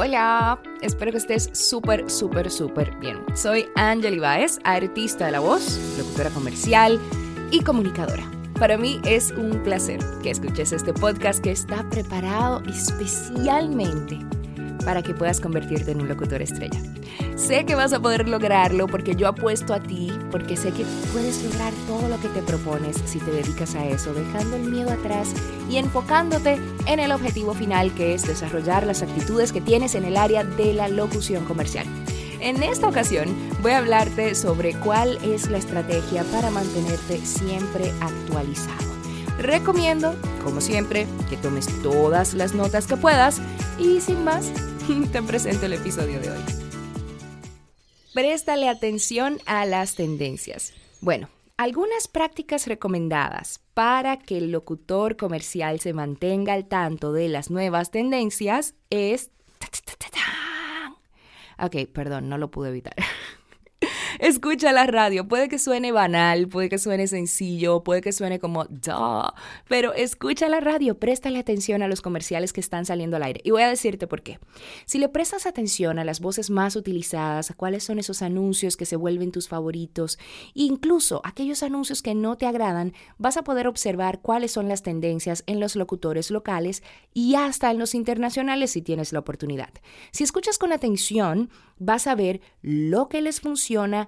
Hola, espero que estés súper, súper, súper bien. Soy Angel Baez, artista de la voz, locutora comercial y comunicadora. Para mí es un placer que escuches este podcast que está preparado especialmente para que puedas convertirte en un locutor estrella. Sé que vas a poder lograrlo porque yo apuesto a ti, porque sé que puedes lograr todo lo que te propones si te dedicas a eso, dejando el miedo atrás y enfocándote en el objetivo final que es desarrollar las actitudes que tienes en el área de la locución comercial. En esta ocasión voy a hablarte sobre cuál es la estrategia para mantenerte siempre actualizado. Recomiendo, como siempre, que tomes todas las notas que puedas y sin más, te presento el episodio de hoy. Préstale atención a las tendencias. Bueno, algunas prácticas recomendadas para que el locutor comercial se mantenga al tanto de las nuevas tendencias es... Ok, perdón, no lo pude evitar. Escucha la radio. Puede que suene banal, puede que suene sencillo, puede que suene como duh, pero escucha la radio, préstale atención a los comerciales que están saliendo al aire. Y voy a decirte por qué. Si le prestas atención a las voces más utilizadas, a cuáles son esos anuncios que se vuelven tus favoritos, incluso aquellos anuncios que no te agradan, vas a poder observar cuáles son las tendencias en los locutores locales y hasta en los internacionales si tienes la oportunidad. Si escuchas con atención, vas a ver lo que les funciona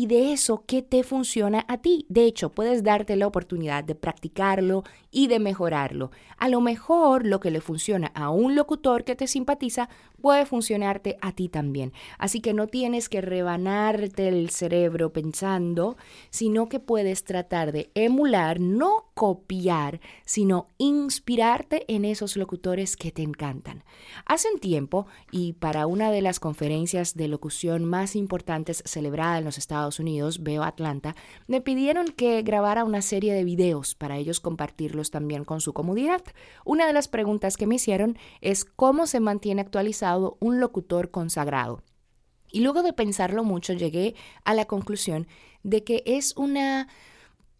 y de eso qué te funciona a ti. De hecho, puedes darte la oportunidad de practicarlo y de mejorarlo. A lo mejor lo que le funciona a un locutor que te simpatiza puede funcionarte a ti también. Así que no tienes que rebanarte el cerebro pensando, sino que puedes tratar de emular, no copiar, sino inspirarte en esos locutores que te encantan. Hace un tiempo, y para una de las conferencias de locución más importantes celebrada en los Estados Unidos, Veo Atlanta, me pidieron que grabara una serie de videos para ellos compartirlos también con su comunidad. Una de las preguntas que me hicieron es cómo se mantiene actualizado un locutor consagrado. Y luego de pensarlo mucho llegué a la conclusión de que es una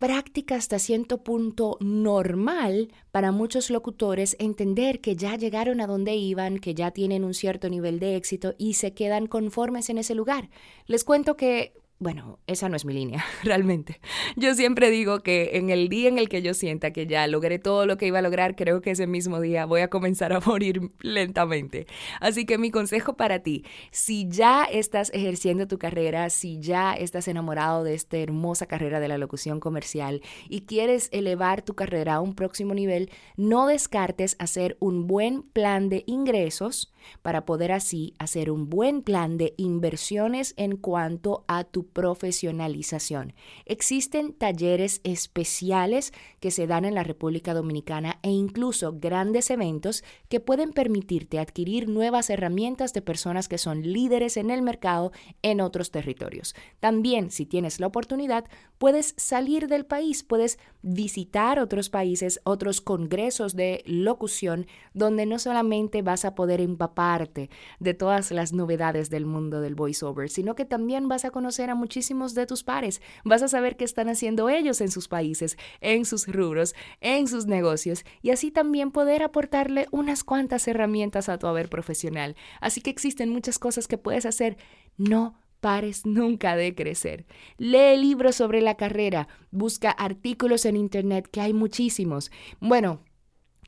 práctica hasta cierto punto normal para muchos locutores entender que ya llegaron a donde iban, que ya tienen un cierto nivel de éxito y se quedan conformes en ese lugar. Les cuento que bueno, esa no es mi línea, realmente. Yo siempre digo que en el día en el que yo sienta que ya logré todo lo que iba a lograr, creo que ese mismo día voy a comenzar a morir lentamente. Así que mi consejo para ti, si ya estás ejerciendo tu carrera, si ya estás enamorado de esta hermosa carrera de la locución comercial y quieres elevar tu carrera a un próximo nivel, no descartes hacer un buen plan de ingresos para poder así hacer un buen plan de inversiones en cuanto a tu profesionalización. Existen talleres especiales que se dan en la República Dominicana e incluso grandes eventos que pueden permitirte adquirir nuevas herramientas de personas que son líderes en el mercado en otros territorios. También, si tienes la oportunidad, puedes salir del país, puedes visitar otros países, otros congresos de locución, donde no solamente vas a poder empaparte de todas las novedades del mundo del voiceover, sino que también vas a conocer a muchísimos de tus pares, vas a saber qué están haciendo ellos en sus países, en sus rubros, en sus negocios, y así también poder aportarle unas cuantas herramientas a tu haber profesional. Así que existen muchas cosas que puedes hacer. No pares nunca de crecer. Lee libros sobre la carrera, busca artículos en Internet, que hay muchísimos. Bueno,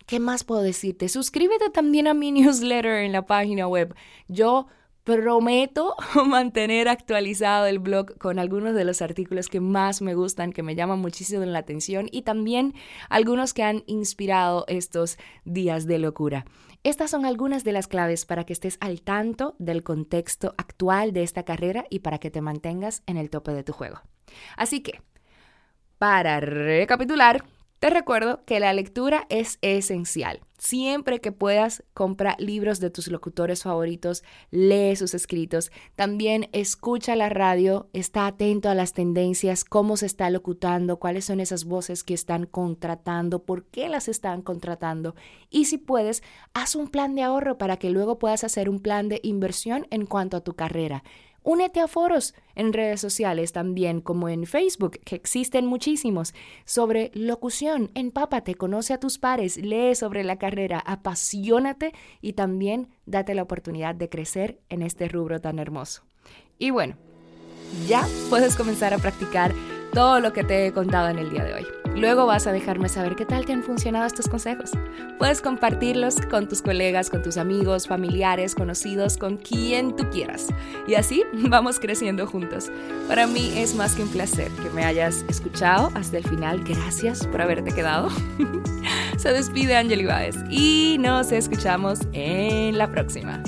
¿qué más puedo decirte? Suscríbete también a mi newsletter en la página web. Yo prometo mantener actualizado el blog con algunos de los artículos que más me gustan, que me llaman muchísimo la atención y también algunos que han inspirado estos días de locura. Estas son algunas de las claves para que estés al tanto del contexto actual de esta carrera y para que te mantengas en el tope de tu juego. Así que, para recapitular, te recuerdo que la lectura es esencial. Siempre que puedas, compra libros de tus locutores favoritos, lee sus escritos. También escucha la radio, está atento a las tendencias, cómo se está locutando, cuáles son esas voces que están contratando, por qué las están contratando. Y si puedes, haz un plan de ahorro para que luego puedas hacer un plan de inversión en cuanto a tu carrera. Únete a foros en redes sociales también, como en Facebook, que existen muchísimos, sobre locución. Empápate, conoce a tus pares, lee sobre la carrera, apasionate y también date la oportunidad de crecer en este rubro tan hermoso. Y bueno, ya puedes comenzar a practicar todo lo que te he contado en el día de hoy. Luego vas a dejarme saber qué tal te han funcionado estos consejos. Puedes compartirlos con tus colegas, con tus amigos, familiares, conocidos, con quien tú quieras. Y así vamos creciendo juntos. Para mí es más que un placer que me hayas escuchado hasta el final. Gracias por haberte quedado. Se despide Angeli Baez y nos escuchamos en la próxima.